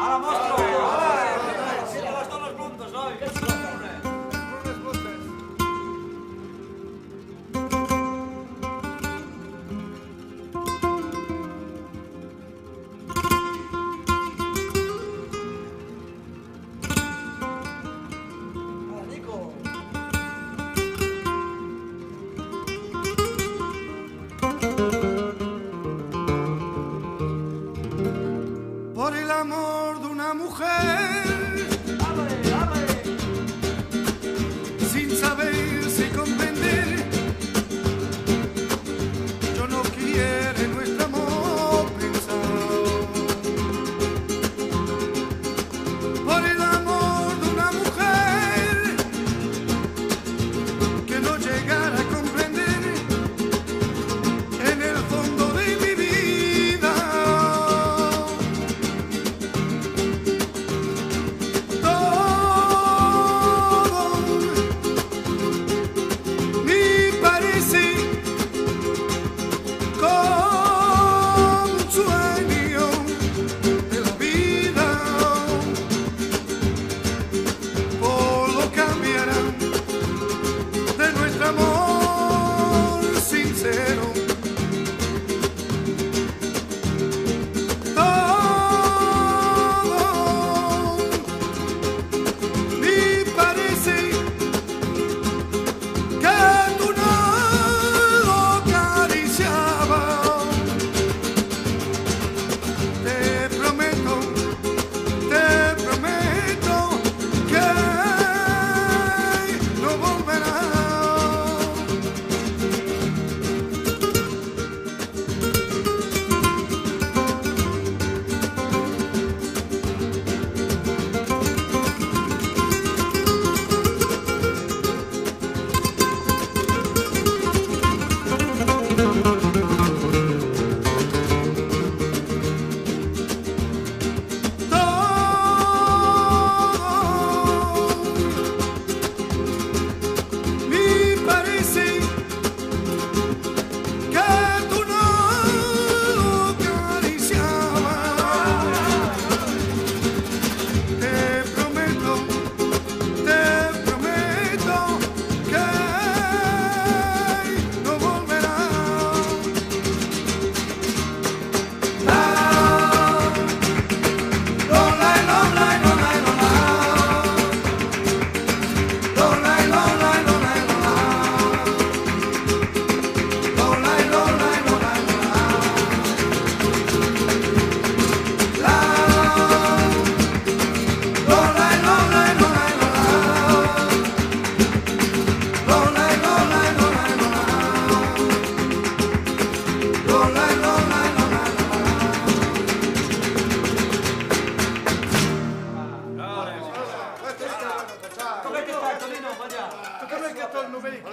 Alla mostra! de una mujer. ¡Ale, ale! Sin saber. many